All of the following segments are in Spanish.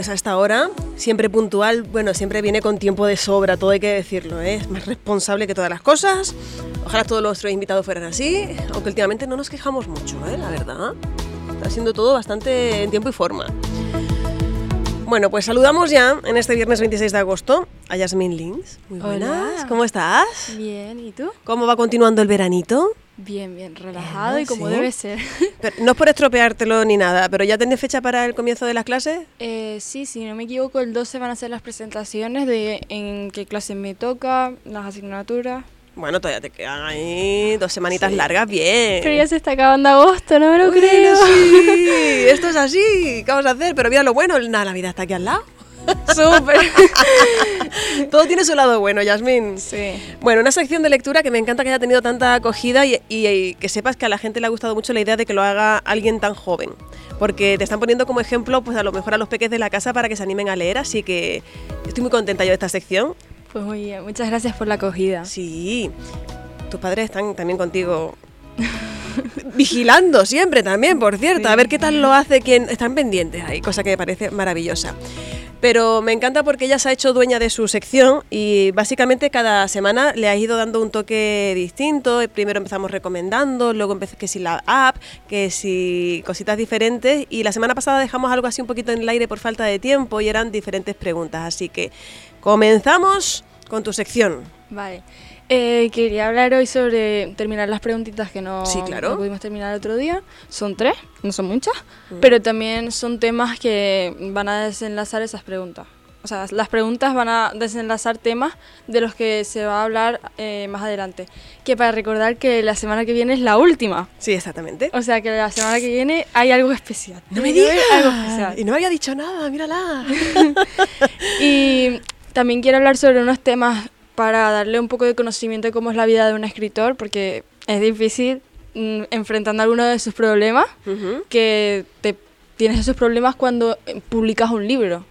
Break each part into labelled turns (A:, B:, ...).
A: pues a esta hora, siempre puntual, bueno, siempre viene con tiempo de sobra, todo hay que decirlo, ¿eh? es más responsable que todas las cosas. Ojalá todos nuestros invitados fueran así, aunque últimamente no nos quejamos mucho, ¿eh? la verdad. Está siendo todo bastante en tiempo y forma. Bueno, pues saludamos ya en este viernes 26 de agosto a Yasmin Lins. Muy buenas,
B: Hola.
A: ¿cómo estás?
B: Bien, ¿y tú?
A: ¿Cómo va continuando el veranito?
B: Bien, bien, relajado y como
A: sí.
B: debe ser.
A: Pero no es por estropeártelo ni nada, pero ¿ya tenés fecha para el comienzo de las clases?
B: Eh, sí, si no me equivoco, el 12 van a ser las presentaciones de en qué clase me toca, las asignaturas.
A: Bueno, todavía te quedan ahí dos semanitas
B: Sí.
A: largas, bien.
B: Pero ya se está acabando agosto, no me lo
A: Bueno,
B: creo.
A: sí, esto es así. ¿Qué vamos a hacer? Pero mira lo bueno, la vida está aquí al lado.
B: Súper.
A: Todo tiene su lado bueno, Yasmín.
B: Sí.
A: Bueno, una sección de lectura que me encanta que haya tenido tanta acogida y, y- y que sepas que a la gente le ha gustado mucho la idea de que lo haga alguien tan joven. Porque te están poniendo como ejemplo, pues a lo mejor a los peques de la casa para que se animen a leer, así que estoy muy contenta yo de esta sección.
B: Pues muy bien, muchas gracias por la acogida.
A: Sí, tus padres están también contigo vigilando siempre también, por cierto, a ver qué tal lo hace quien están pendientes ahí, cosa que me parece maravillosa. Pero me encanta porque ella se ha hecho dueña de su sección y básicamente cada semana le ha ido dando un toque distinto. Primero empezamos recomendando, luego empecé que si la app, que si cositas diferentes y la semana pasada dejamos algo así un poquito en el aire por falta de tiempo y eran diferentes preguntas. Así que comenzamos con tu sección.
B: Vale. Eh, quería hablar hoy sobre terminar las preguntitas que no,
A: Sí, claro.
B: no pudimos terminar el otro día. Son tres, no son muchas,
A: Mm.
B: pero también son temas que van a desenlazar esas preguntas. O sea, las preguntas van a desenlazar temas de los que se va a hablar eh, más adelante. Que para recordar que la semana que viene es la última.
A: Sí, exactamente.
B: O sea, que la semana que viene hay algo especial.
A: No me digas.
B: Algo especial.
A: Y no había dicho nada, mírala.
B: Y también quiero hablar sobre unos temas para darle un poco de conocimiento de cómo es la vida de un escritor, porque es difícil mm, enfrentando alguno de sus problemas, que te tienes esos problemas cuando publicas un libro.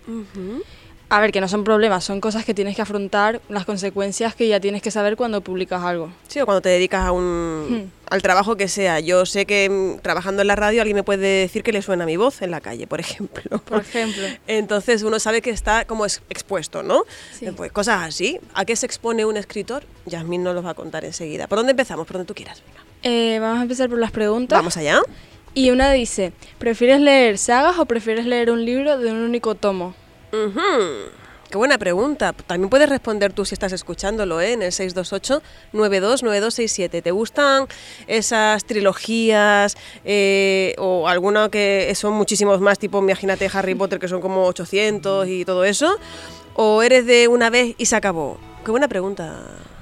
B: A ver, que no son problemas, son cosas que tienes que afrontar, las consecuencias que ya tienes que saber cuando publicas algo.
A: Sí, o cuando te dedicas a un,
B: Hmm.
A: al trabajo que sea. Yo sé que mm, trabajando en la radio alguien me puede decir que le suena mi voz en la calle, por ejemplo.
B: Por ejemplo.
A: Entonces uno sabe que está como ex- expuesto, ¿no?
B: Sí.
A: Eh, Pues cosas así. ¿A qué se expone un escritor? Yasmín nos los va a contar enseguida. ¿Por dónde empezamos? Por donde tú quieras. Venga.
B: Eh, vamos a empezar por las preguntas.
A: Vamos allá.
B: Y una dice, ¿prefieres leer sagas o prefieres leer un libro de un único tomo?
A: Ujú. Qué buena pregunta. También puedes responder tú si estás escuchándolo ¿eh? en el 628-929267. ¿Te gustan esas trilogías eh, o alguna que son muchísimos más, tipo, imagínate Harry Potter, que son como 800 y todo eso? ¿O eres de una vez y se acabó? Qué buena pregunta.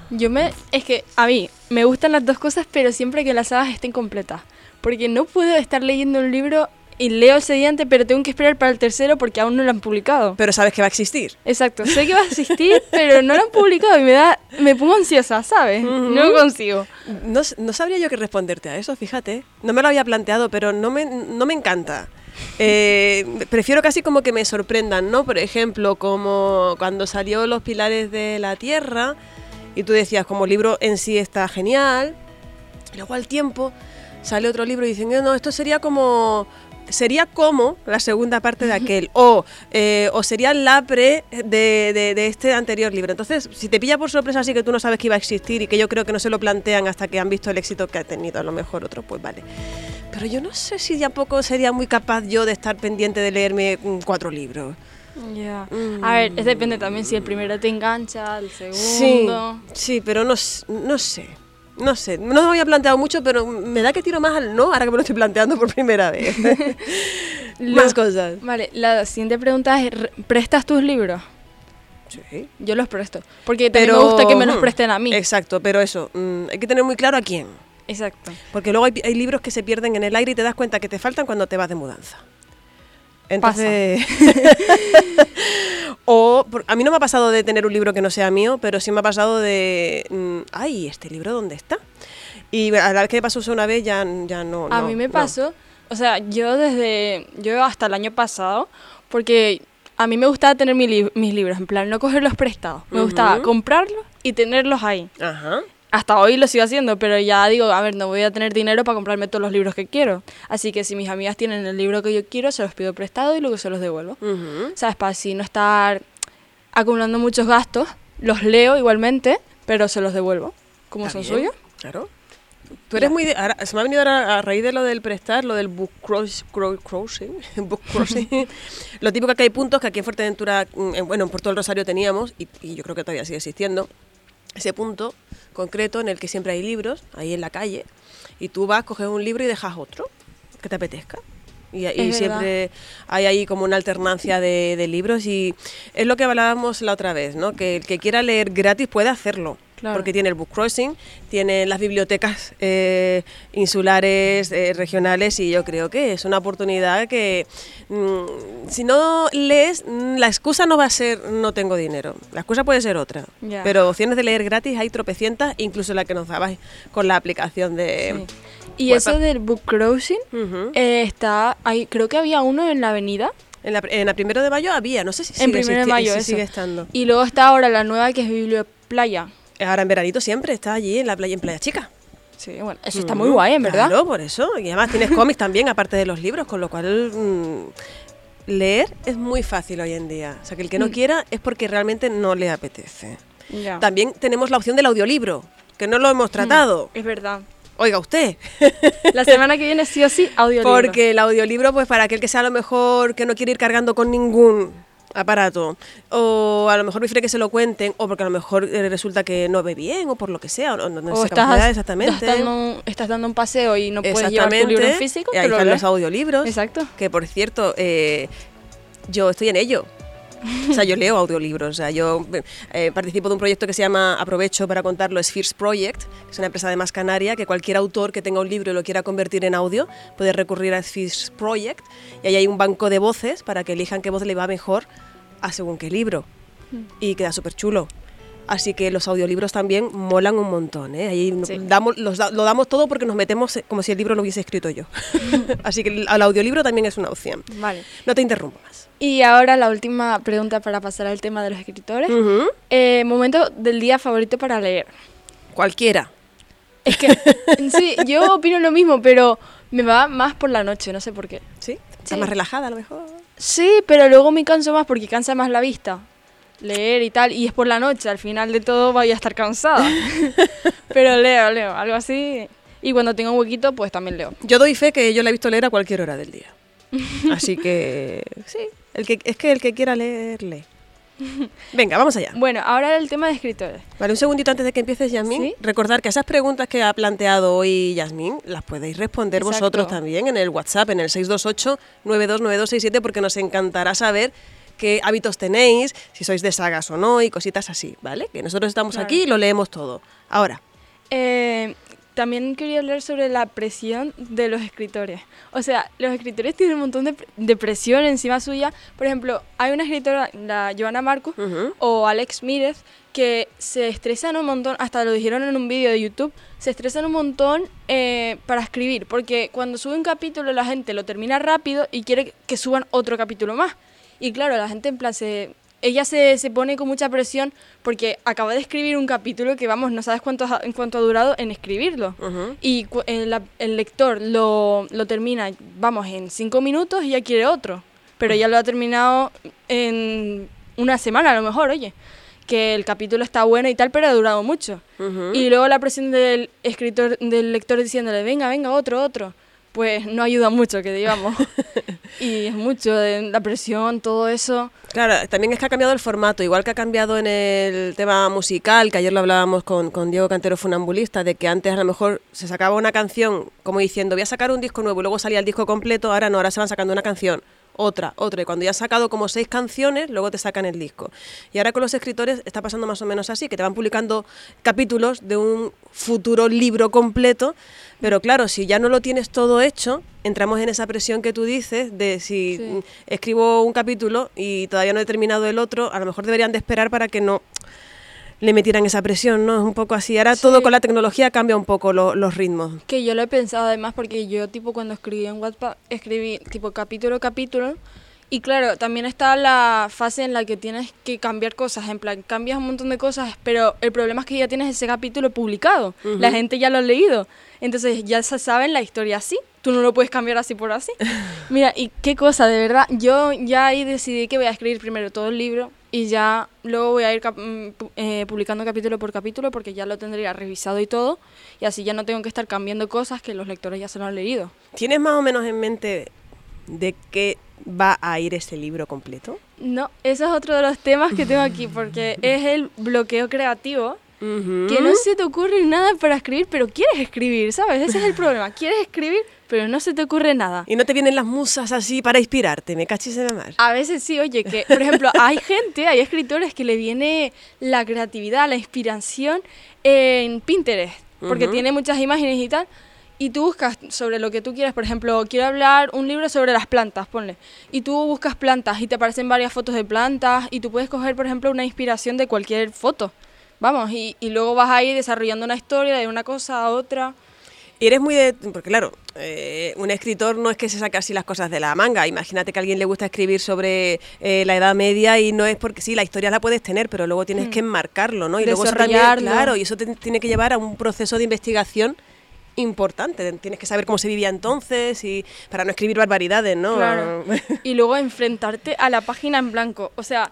B: Yo me... Es que a mí me gustan las dos cosas, pero siempre que las sagas estén completas. Porque no puedo estar leyendo un libro y leo el siguiente, pero tengo que esperar para el tercero porque aún no lo han publicado.
A: Pero sabes que va a existir.
B: Exacto, sé que va a existir, pero no lo han publicado y me da... Me pongo ansiosa, ¿sabes? No consigo.
A: No, s- no sabría yo qué responderte a eso, fíjate. No me lo había planteado, pero no me, no me encanta. Eh, prefiero casi como que me sorprendan, ¿no? Por ejemplo, como cuando salió Los Pilares de la Tierra y tú decías, como libro en sí está genial, luego al tiempo sale otro libro y dicen, no, no, esto sería como... Sería como la segunda parte de aquel, o, eh, o sería la pre de, de- de este anterior libro. Entonces, si te pilla por sorpresa así que tú no sabes que iba a existir y que yo creo que no se lo plantean hasta que han visto el éxito que ha tenido, a lo mejor otro, pues vale. Pero yo no sé si tampoco sería muy capaz yo de estar pendiente de leerme mm, cuatro libros.
B: Ya.
A: Mm.
B: A ver, depende también si el primero te engancha, el
A: Sí,
B: segundo...
A: sí, pero no, no sé. No sé, no me había planteado mucho, pero me da que tiro más al no ahora que me lo estoy planteando por primera vez. Más cosas.
B: Vale, la siguiente pregunta es, ¿re- ¿prestas tus libros?
A: Sí.
B: Yo los presto. Porque también
A: Pero,
B: me gusta que me los
A: mm,
B: presten a mí.
A: Exacto, pero eso, mm, hay que tener muy claro a quién.
B: Exacto.
A: Porque luego hay, hay libros que se pierden en el aire y te das cuenta que te faltan cuando te vas de mudanza. Entonces. o por- a mí no me ha pasado de tener un libro que no sea mío, pero sí me ha pasado de. mm, ay, ¿este libro dónde está? Y a la vez que me pasó eso una vez ya, ya no.
B: a
A: no,
B: mí me
A: no.
B: pasó, o sea, yo desde, yo hasta el año pasado, porque a mí me gustaba tener mi li- mis libros, en plan, no cogerlos prestados. Me gustaba comprarlos y tenerlos ahí.
A: Ajá.
B: Hasta hoy lo sigo haciendo, pero ya digo, a ver, no voy a tener dinero para comprarme todos los libros que quiero. Así que si mis amigas tienen el libro que yo quiero, se los pido prestado y luego se los devuelvo.
A: Ujú.
B: ¿Sabes? Para así no estar acumulando muchos gastos. Los leo igualmente, pero se los devuelvo. Como son suyos.
A: Claro. Tú eres muy de, ahora, se me ha venido ahora a raíz de lo del prestar, lo del book cross- cro- crossing, book crossing. lo típico que hay puntos que aquí en Fuerteventura, mm, en- bueno, en Puerto del Rosario teníamos, y, y yo creo que todavía sigue existiendo, ese punto concreto en el que siempre hay libros, ahí en la calle, y tú vas, coges un libro y dejas otro que te apetezca. Y, y siempre hay ahí como una alternancia de, de libros y es lo que hablábamos la otra vez, ¿no? Que el que quiera leer gratis puede hacerlo.
B: Claro.
A: Porque tiene el book crossing, tiene las bibliotecas eh, insulares, eh, regionales y yo creo que es una oportunidad que mm, si no lees, mm, la excusa no va a ser no tengo dinero, la excusa puede ser otra. Pero opciones de leer gratis hay tropecientas, incluso la que nos dabais con la aplicación de...
B: Sí. Y eso del book crossing eh, está, ahí, creo que había uno en la avenida.
A: En la, en la primero de mayo había, no sé si
B: En
A: sigue,
B: primero de mayo,
A: si sigue estando.
B: Y luego está ahora la nueva que es Biblioplaya.
A: Ahora en veranito siempre está allí en la playa, en Playa Chica.
B: Sí, bueno, eso está
A: Mm,
B: muy guay, en verdad.
A: Claro, por eso. Y además tienes cómics también, aparte de los libros, con lo cual mm, leer es muy fácil hoy en día. O sea, que el que no
B: Mm.
A: quiera es porque realmente no le apetece.
B: Ya.
A: También tenemos la opción del audiolibro, que no lo hemos tratado.
B: Es verdad.
A: Oiga usted.
B: La semana que viene sí o sí, audiolibro.
A: Porque el audiolibro, pues para aquel que sea a lo mejor que no quiere ir cargando con ningún aparato, o a lo mejor prefiere que se lo cuenten, o porque a lo mejor eh, resulta que no ve bien, o por lo que sea, o no, no
B: o estás,
A: exactamente.
B: estás dando, un- estás dando un paseo y no puedes llevar tu libro en físico,
A: Y ahí están los audiolibros.
B: Exacto.
A: Que por cierto, eh, yo estoy en ello. O sea, yo leo audiolibros. O sea, yo eh, participo de un proyecto que se llama, aprovecho para contarlo, Spheres Project, que es una empresa de más canaria, que cualquier autor que tenga un libro y lo quiera convertir en audio puede recurrir a Spheres Project. Y ahí hay un banco de voces para que elijan qué voz le va mejor a según qué libro. Y queda súper chulo. Así que los audiolibros también molan un montón. ¿eh? Ahí
B: Sí.
A: damos, los da- lo damos todo porque nos metemos eh, como si el libro lo hubiese escrito yo. Así que el, el audiolibro también es una opción.
B: Vale.
A: No te interrumpo más.
B: Y ahora la última pregunta para pasar al tema de los escritores.
A: Ujú.
B: Eh, momento del día favorito para leer.
A: Cualquiera.
B: Es que, sí, yo opino lo mismo, pero me va más por la noche, no sé por qué.
A: ¿Sí? Estás
B: Sí.
A: más relajada a lo mejor.
B: Sí, pero luego me canso más porque cansa más la vista. Leer y tal, y es por la noche, al final de todo voy a estar cansada. pero leo, leo, algo así. Y cuando tengo un huequito, pues también leo.
A: Yo doy fe que yo la he visto leer a cualquier hora del día. Así que sí, el que, es que el que quiera leer, lee. Venga, vamos allá.
B: Bueno, ahora el tema de escritores.
A: Vale, un segundito antes de que empieces, Yasmín.
B: ¿Sí?
A: Recordar que esas preguntas que ha planteado hoy Yasmín las podéis responder
B: Exacto.
A: vosotros también en el WhatsApp, en el 628-929267, porque nos encantará saber qué hábitos tenéis, si sois de sagas o no y cositas así, ¿vale? Que nosotros estamos
B: Claro.
A: aquí y lo leemos todo. Ahora,
B: Eh, también quería hablar sobre la presión de los escritores. O sea, los escritores tienen un montón de, de presión encima suya. Por ejemplo, hay una escritora, la Joana Marcus,
A: Ujú.
B: o Alex Mírez, que se estresan un montón, hasta lo dijeron en un vídeo de YouTube, se estresan un montón eh, para escribir, porque cuando sube un capítulo la gente lo termina rápido y quiere que suban otro capítulo más. Y claro, la gente en plan se... Ella se, se pone con mucha presión porque acaba de escribir un capítulo que, vamos, no sabes cuánto, ha- en cuánto ha durado en escribirlo.
A: Ujú.
B: Y cu- el, el lector lo, lo termina, vamos, en cinco minutos y ya quiere otro. Pero ya lo ha terminado en una semana a lo mejor, oye. Que el capítulo está bueno y tal, pero ha durado mucho. Y luego la presión del escritor, del lector diciéndole, venga, venga, otro, otro. Pues no ayuda mucho, que digamos. y es mucho de la presión, todo eso.
A: Claro, también es que ha cambiado el formato, igual que ha cambiado en el tema musical, que ayer lo hablábamos con, con Diego Cantero Funambulista, de que antes a lo mejor se sacaba una canción como diciendo voy a sacar un disco nuevo y luego salía el disco completo, ahora no, ahora se van sacando una canción, otra, otra, y cuando ya has sacado como seis canciones, luego te sacan el disco. Y ahora con los escritores está pasando más o menos así, que te van publicando capítulos de un futuro libro completo, pero claro, si ya no lo tienes todo hecho, entramos en esa presión que tú dices de si
B: Sí.
A: escribo un capítulo y todavía no he terminado el otro, a lo mejor deberían de esperar para que no le metieran esa presión, ¿no? Es un poco así. Ahora
B: Sí.
A: todo con la tecnología cambia un poco lo- los ritmos.
B: Que yo lo he pensado además porque yo tipo cuando escribí en WhatsApp escribí tipo capítulo capítulo Y claro, también está la fase en la que tienes que cambiar cosas, en plan, cambias un montón de cosas, pero el problema es que ya tienes ese capítulo publicado, la gente ya lo ha leído, entonces ya se sabe la historia así, tú no lo puedes cambiar así por así. Mira, y qué cosa, de verdad, yo ya ahí decidí que voy a escribir primero todo el libro y ya luego voy a ir mm, eh, publicando capítulo por capítulo porque ya lo tendría revisado y todo, y así ya no tengo que estar cambiando cosas que los lectores ya se lo han leído.
A: ¿Tienes más o menos en mente de qué va a ir ese libro completo?
B: No, eso es otro de los temas que tengo aquí, porque es el bloqueo creativo. Que no se te ocurre nada para escribir, pero quieres escribir, ¿sabes? Ese es el problema. Quieres escribir, pero no se te ocurre nada.
A: Y no te vienen las musas así para inspirarte, me cachis de mar.
B: A veces sí, oye, que por ejemplo, hay gente, hay escritores que le viene la creatividad, la inspiración en Pinterest, porque tiene muchas imágenes y tal, y tú buscas sobre lo que tú quieras, por ejemplo, quiero hablar un libro sobre las plantas, ponle, y tú buscas plantas y te aparecen varias fotos de plantas y tú puedes coger, por ejemplo, una inspiración de cualquier foto, vamos, y, y luego vas ahí desarrollando una historia de una cosa a otra.
A: Y eres muy de... Porque claro, eh, un escritor no es que se saque así las cosas de la manga. Imagínate que a alguien le gusta escribir sobre eh, la Edad Media y no es porque sí, la historia la puedes tener, pero luego tienes mm. que enmarcarlo, ¿no? Y luego claro, y eso te tiene que llevar a un proceso de investigación importante. Tienes que saber cómo se vivía entonces y para no escribir barbaridades, ¿no?
B: Claro. y luego enfrentarte a la página en blanco. O sea,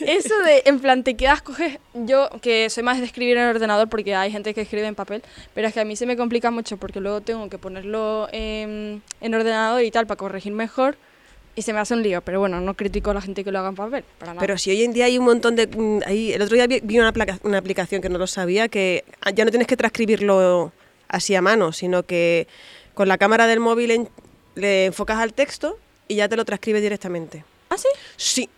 B: eso de en plan te quedas, coges. Yo, que soy más de escribir en ordenador porque hay gente que escribe en papel, pero es que a mí se me complica mucho porque luego tengo que ponerlo en, en ordenador y tal para corregir mejor y se me hace un lío, pero bueno, no critico a la gente que lo haga en papel, para nada.
A: Pero si hoy en día hay un montón de... Mm, ahí, el otro día vi una, una aplicación que no lo sabía, que ya no tienes que transcribirlo así a mano, sino que con la cámara del móvil le enfocas al texto y ya te lo transcribe directamente.
B: ¿Ah, sí?
A: Sí,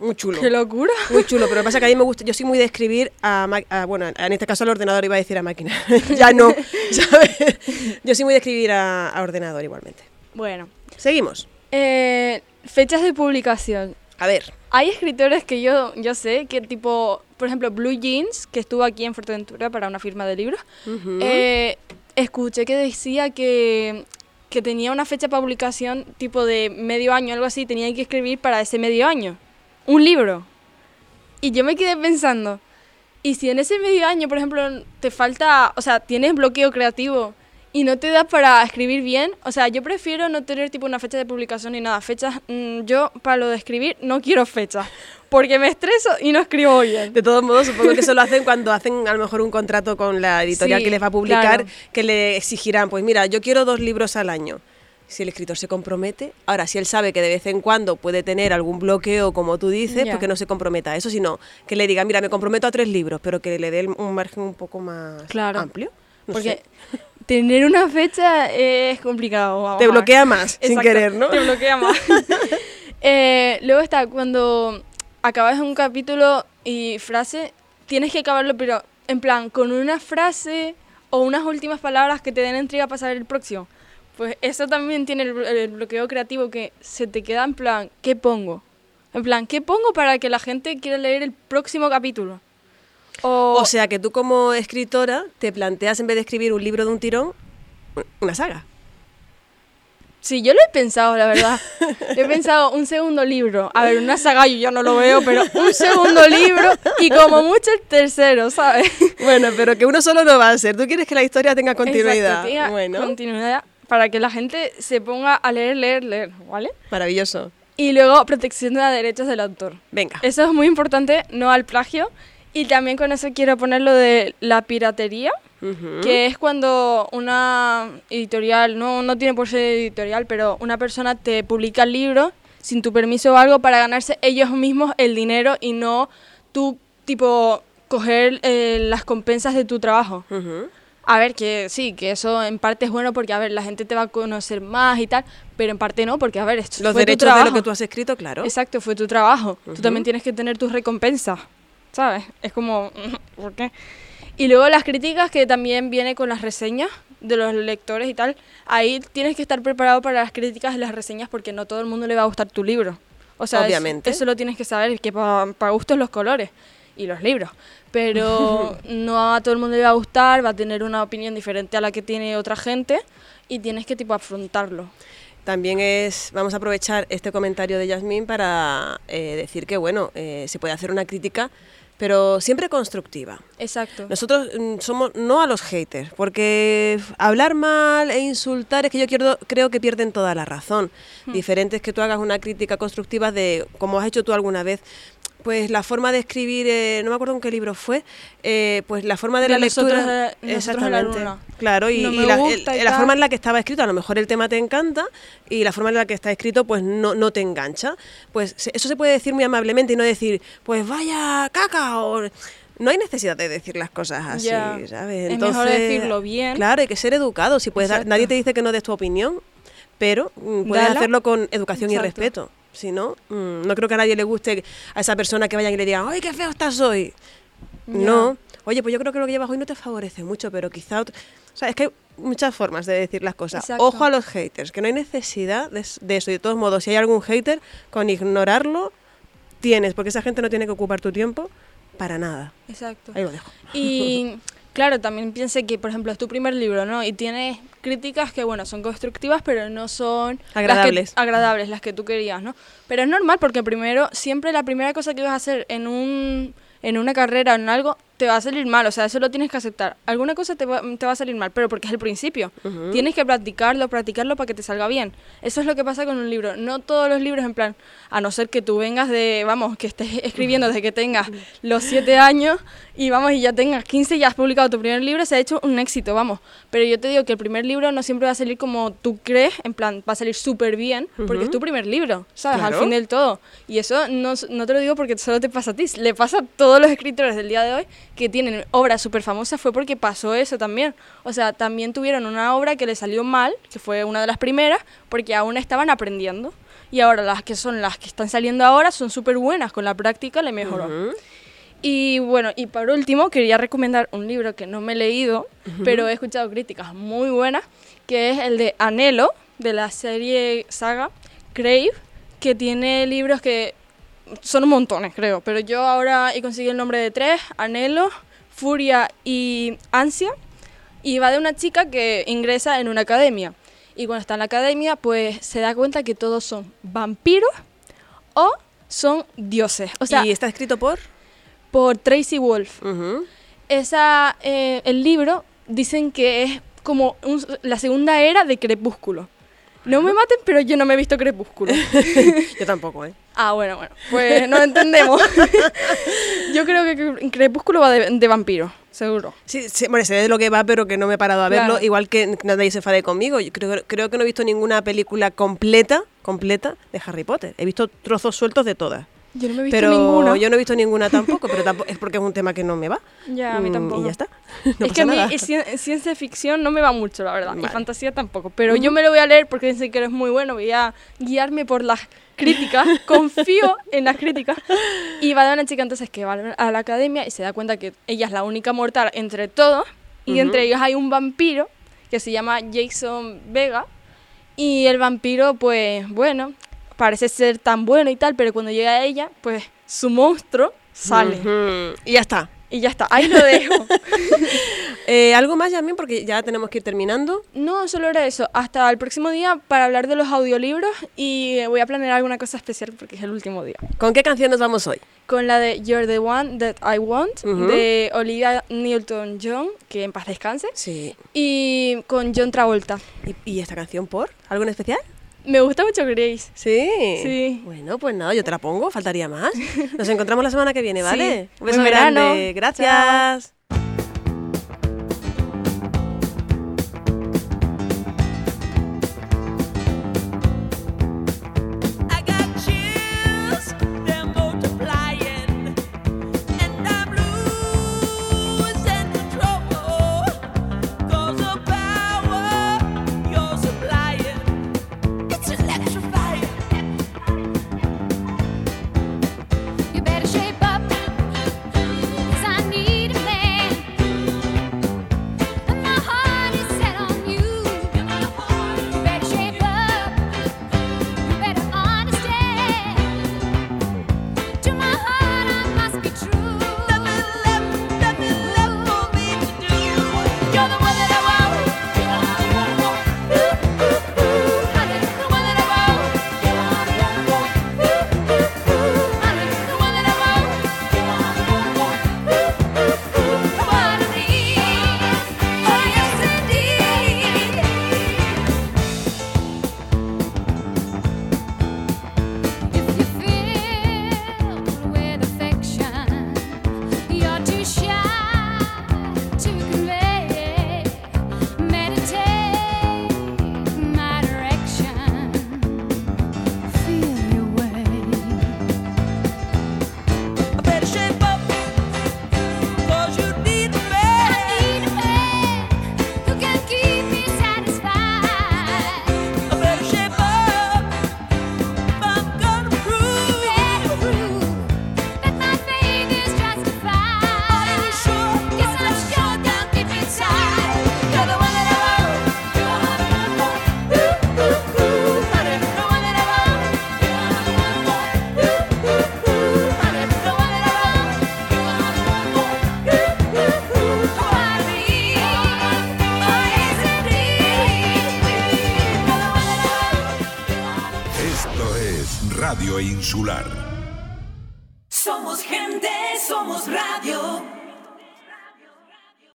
A: muy chulo.
B: ¡Qué locura!
A: Muy chulo, pero lo que pasa es que a mí me gusta, yo soy muy de escribir a, bueno, en este caso al ordenador iba a decir a máquina, ya no, ¿sabes? Yo soy muy de escribir a, ordenador igualmente.
B: Bueno.
A: Seguimos.
B: Eh, fechas de publicación.
A: A ver.
B: Hay escritores que yo, yo sé que tipo, por ejemplo, Blue Jeans, que estuvo aquí en Fuerteventura para una firma de libros, eh, escuché que decía que, que tenía una fecha de publicación tipo de medio año, algo así, tenía que escribir para ese medio año. Un libro. Y yo me quedé pensando, ¿y si en ese medio año, por ejemplo, te falta, o sea, tienes bloqueo creativo y no te da para escribir bien, o sea, yo prefiero no tener tipo una fecha de publicación ni nada. Fechas, mm, yo para lo de escribir no quiero fechas, porque me estreso y no escribo bien.
A: De todos modos, supongo que eso lo hacen cuando hacen a lo mejor un contrato con la editorial que les va a publicar, que le exigirán, pues mira, yo quiero dos libros al año. Si el escritor se compromete, ahora si él sabe que de vez en cuando puede tener algún bloqueo, como tú dices, porque no se comprometa a eso, sino que le diga, mira, me comprometo a tres libros, pero que le dé un margen un poco más amplio.
B: porque tener una fecha es complicado.
A: te bloquea más, sin querer, ¿no?
B: Te bloquea más. Eh, luego está cuando acabas un capítulo y frase, tienes que acabarlo, pero en plan, con una frase o unas últimas palabras que te den intriga para saber el próximo. Pues eso también tiene el, bloqueo creativo que se te queda en plan, ¿qué pongo? En plan, ¿qué pongo para que la gente quiera leer el próximo capítulo?
A: O, sea que tú como escritora te planteas en vez de escribir un libro de un tirón, una saga.
B: Sí, yo lo he pensado, la verdad. he pensado un segundo libro. A ver, una saga yo ya no lo veo, pero un segundo libro y como mucho el tercero, ¿sabes?
A: Bueno, pero que uno solo no va a ser. Tú quieres que la historia tenga continuidad.
B: bueno. Continuidad para que la gente se ponga a leer, leer, leer, ¿vale?
A: Maravilloso.
B: Y luego protección de los derechos del autor.
A: Venga.
B: Eso es muy importante, no al plagio. Y también con eso quiero poner lo de la piratería, que es cuando una editorial, no, no tiene por ser editorial, pero una persona te publica el libro sin tu permiso o algo para ganarse ellos mismos el dinero y no tú, tipo, coger eh, las compensas de tu trabajo. A ver, que sí, que eso en parte es bueno porque, a ver, la gente te va a conocer más y tal, pero en parte no, porque, a ver, esto
A: Los derechos de lo que tú has escrito, claro.
B: Exacto, fue tu trabajo. Tú también tienes que tener tus recompensas. ¿sabes? Es como, ¿por qué? Y luego las críticas que también viene con las reseñas de los lectores y tal. Ahí tienes que estar preparado para las críticas y las reseñas porque no todo el mundo le va a gustar tu libro. O sea, Obviamente. Eso, lo tienes que saber, que para gustos los colores y los libros. Pero no a todo el mundo le va a gustar, va a tener una opinión diferente a la que tiene otra gente y tienes que tipo afrontarlo.
A: también es, vamos a aprovechar este comentario de Yasmín para eh, decir que, bueno, eh, se puede hacer una crítica, pero siempre constructiva.
B: Exacto.
A: Nosotros mm, somos no a los haters, porque hablar mal e insultar es que yo quiero, creo que pierden toda la razón.
B: Hmm.
A: Diferente es que tú hagas una crítica constructiva de, como has hecho tú alguna vez, pues la forma de escribir, eh, no me acuerdo en qué libro fue, eh, pues la forma de,
B: De
A: la
B: nosotros
A: lectura.
B: de- la
A: exactamente. Claro, y,
B: No
A: y
B: me
A: la,
B: gusta
A: el-
B: y
A: la
B: tal.
A: forma en la que estaba escrito, a lo mejor el tema te encanta y la forma en la que está escrito, pues no, no te engancha. Pues eso se puede decir muy amablemente y no decir, pues vaya caca o. No hay necesidad de decir las cosas así. ¿sabes?
B: Es mejor decirlo bien.
A: Claro, hay que ser educado. Si puedes dar- nadie te dice que no des tu opinión, pero mm, puedes
B: Dala.
A: hacerlo con educación y respeto. Si no, mm, no creo que a nadie le guste a esa persona que vayan y le digan, ¡ay, qué feo estás hoy! No. Oye, pues yo creo que lo que llevas hoy no te favorece mucho, pero quizá... O sea, es que hay muchas formas de decir las cosas.
B: Exacto.
A: Ojo a los haters, que no hay necesidad de, de eso. Y de todos modos, si hay algún hater, con ignorarlo tienes, porque esa gente no tiene que ocupar tu tiempo para nada.
B: Exacto.
A: Ahí lo dejo.
B: Y claro, también piense que, por ejemplo, es tu primer libro, ¿no? Y tienes críticas que, bueno, son constructivas, pero no son las que-
A: Agradables.
B: agradables, las que tú querías, ¿no? Pero es normal porque primero, siempre la primera cosa que vas a hacer en un en una carrera o en algo, te va a salir mal, o sea, eso lo tienes que aceptar. Alguna cosa te va, te va a salir mal, pero porque es el principio.
A: Ujú.
B: Tienes que practicarlo, practicarlo para que te salga bien. Eso es lo que pasa con un libro. No todos los libros, en plan, a no ser que tú vengas de, vamos, que estés escribiendo desde que tengas los 7 años y vamos, y ya tengas 15 y ya has publicado tu primer libro, se ha hecho un éxito, vamos. Pero yo te digo que el primer libro no siempre va a salir como tú crees, en plan, va a salir súper bien, porque es tu primer libro, ¿sabes?
A: Claro.
B: Al fin del todo. Y eso no, no te lo digo porque solo te pasa a ti, le pasa a todos los escritores del día de hoy que tienen obras súper famosas, fue porque pasó eso también. O sea, también tuvieron una obra que les salió mal, que fue una de las primeras, porque aún estaban aprendiendo. Y ahora las que son las que están saliendo ahora son súper buenas, con la práctica le mejoró. Y bueno, y por último quería recomendar un libro que no me he leído, pero he escuchado críticas muy buenas, que es el de Anhelo, de la serie saga Crave, que tiene libros que son montones, creo, pero yo ahora he conseguido el nombre de tres, Anhelo, Furia y Ansia, y va de una chica que ingresa en una academia. Y cuando está en la academia, pues se da cuenta que todos son vampiros o son dioses. O sea,
A: ¿Y está escrito por?
B: por Tracy Wolf.
A: Ujú.
B: Esa, eh, el libro dicen que es como un- la segunda era de Crepúsculo. No me maten, pero yo no me he visto Crepúsculo.
A: Yo tampoco, ¿eh?
B: ah, bueno, bueno, pues no entendemos. yo creo que Cre- Crepúsculo va de, de vampiro, seguro.
A: Sí, sí, bueno, sé de lo que va, pero que no me he parado a verlo. Igual que nadie se enfade conmigo. Yo creo, creo que no he visto ninguna película completa, completa de Harry Potter. He visto trozos sueltos de todas.
B: Yo no me he visto
A: Pero
B: ninguno.
A: yo no he visto ninguna tampoco, pero tampoco, es porque es un tema que no me va.
B: Ya, a mí
A: Mm,
B: tampoco.
A: Y ya está. No
B: es que a mí
A: nada.
B: ciencia ficción no me va mucho, la verdad. Y
A: Vale.
B: fantasía tampoco. Pero yo me lo voy a leer porque dicen que eres muy bueno. Voy a guiarme por las críticas. Confío en las críticas. Y va de una chica entonces que va a la academia y se da cuenta que ella es la única mortal entre todos. Y entre ellos hay un vampiro que se llama Jason Vega. Y el vampiro, pues bueno, parece ser tan bueno y tal. Pero cuando llega a ella, pues su monstruo sale.
A: Ujú. Y ya está.
B: Y ya está. Ahí lo dejo.
A: Eh, ¿Algo más, Yasmin? Porque ya tenemos que ir terminando.
B: No, solo era eso. Hasta el próximo día para hablar de los audiolibros y eh, voy a planear alguna cosa especial porque es el último día.
A: ¿Con qué canción nos vamos hoy?
B: Con la de You're the One That I Want
A: Ujú.
B: de Olivia Newton-John, que en paz descanse,
A: Sí.
B: y con John Travolta.
A: ¿Y, y esta canción por? ¿Algo en especial?
B: Me gusta mucho Grace.
A: Sí.
B: Sí.
A: Bueno, pues nada, yo te la pongo, faltaría más. Nos encontramos la semana que viene, ¿vale?
B: Sí.
A: Un beso
B: Buen verano.
A: grande. Gracias.